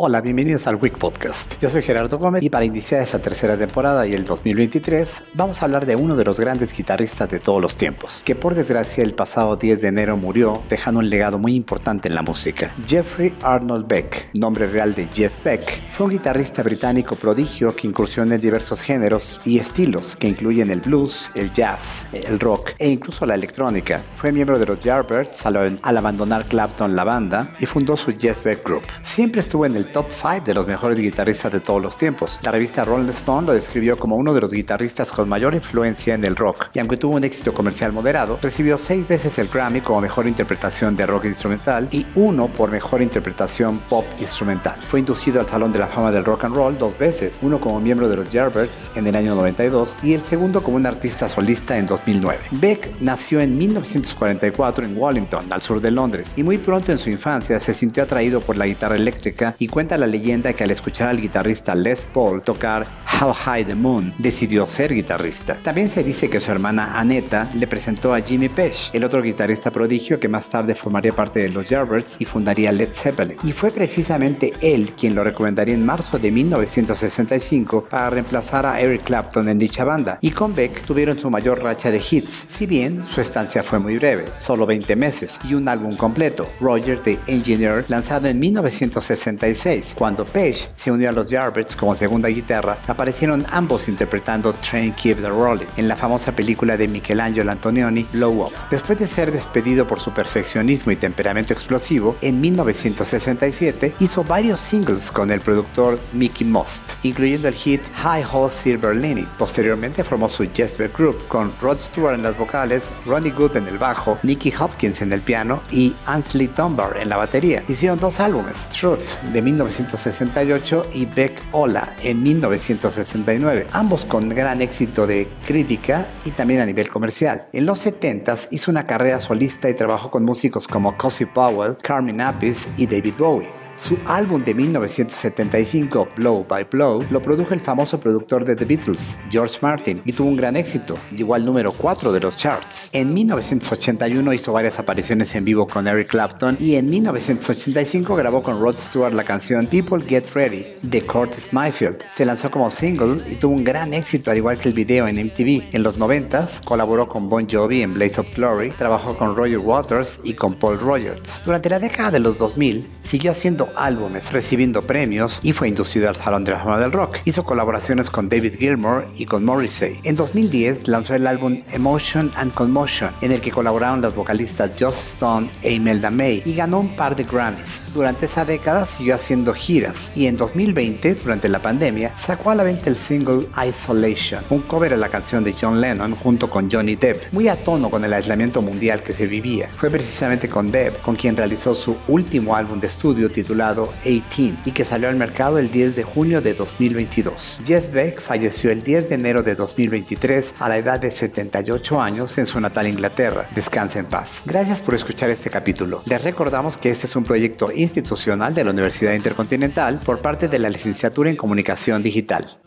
Hola, bienvenidos al Week Podcast. Yo soy Gerardo Gómez y para iniciar esta tercera temporada y el 2023 vamos a hablar de uno de los grandes guitarristas de todos los tiempos, que por desgracia el pasado 10 de enero murió dejando un legado muy importante en la música. Jeffrey Arnold Beck, nombre real de Jeff Beck, fue un guitarrista británico prodigio que incursionó en diversos géneros y estilos que incluyen el blues, el jazz, el rock e incluso la electrónica. Fue miembro de los Yardbirds al, abandonar Clapton la banda y fundó su Jeff Beck Group. Siempre estuvo en el top 5 de los mejores guitarristas de todos los tiempos. La revista Rolling Stone lo describió como uno de los guitarristas con mayor influencia en el rock, y aunque tuvo un éxito comercial moderado, recibió seis veces el Grammy como mejor interpretación de rock instrumental y uno por mejor interpretación pop instrumental. Fue inducido al Salón de la Fama del Rock and Roll dos veces, uno como miembro de los Yardbirds en el año 92 y el segundo como un artista solista en 2009. Beck nació en 1944 en Wallington, al sur de Londres, y muy pronto en su infancia se sintió atraído por la guitarra eléctrica y cuenta la leyenda que al escuchar al guitarrista Les Paul tocar How High the Moon, decidió ser guitarrista. También se dice que su hermana Aneta le presentó a Jimmy Page, el otro guitarrista prodigio que más tarde formaría parte de los Yardbirds y fundaría Led Zeppelin. Y fue precisamente él quien lo recomendaría en marzo de 1965 para reemplazar a Eric Clapton en dicha banda. Y con Beck tuvieron su mayor racha de hits, si bien su estancia fue muy breve, solo 20 meses, y un álbum completo, Roger the Engineer, lanzado en 1966. Cuando Page se unió a los Yardbirds como segunda guitarra, aparecieron ambos interpretando Train Keep the Rolling en la famosa película de Michelangelo Antonioni, Blow Up. Después de ser despedido por su perfeccionismo y temperamento explosivo, en 1967 hizo varios singles con el productor Mickey Most, incluyendo el hit High Hole Silver Lining. Posteriormente formó su Jeff Beck Group con Rod Stewart en las vocales, Ronnie Good en el bajo, Nicky Hopkins en el piano y Ansley Dunbar en la batería. Hicieron dos álbumes, Truth de 1968 y Beck Hola en 1969, ambos con gran éxito de crítica y también a nivel comercial. En los 70s hizo una carrera solista y trabajó con músicos como Cozy Powell, Carmen Appice y David Bowie. Su álbum de 1975, Blow by Blow, lo produjo el famoso productor de The Beatles, George Martin, y tuvo un gran éxito, llegó al número 4 de los charts. En 1981 hizo varias apariciones en vivo con Eric Clapton y en 1985 grabó con Rod Stewart la canción People Get Ready de Curtis Mayfield. Se lanzó como single y tuvo un gran éxito al igual que el video en MTV. En los 90s colaboró con Bon Jovi en Blaze of Glory, trabajó con Roger Waters y con Paul Rogers. Durante la década de los 2000 siguió haciendo álbumes, recibiendo premios y fue inducido al Salón de la Fama del Rock. Hizo colaboraciones con David Gilmour y con Morrissey. En 2010 lanzó el álbum Emotion and Commotion, en el que colaboraron las vocalistas Joss Stone e Imelda May, y ganó un par de Grammys. Durante esa década siguió haciendo giras y en 2020, durante la pandemia, sacó a la venta el single Isolation, un cover a la canción de John Lennon junto con Johnny Depp, muy a tono con el aislamiento mundial que se vivía. Fue precisamente con Depp con quien realizó su último álbum de estudio titulado 18 y que salió al mercado el 10 de junio de 2022. Jeff Beck falleció el 10 de enero de 2023 a la edad de 78 años en su natal Inglaterra. Descansa en paz. Gracias por escuchar este capítulo. Les recordamos que este es un proyecto institucional de la Universidad Intercontinental por parte de la licenciatura en Comunicación Digital.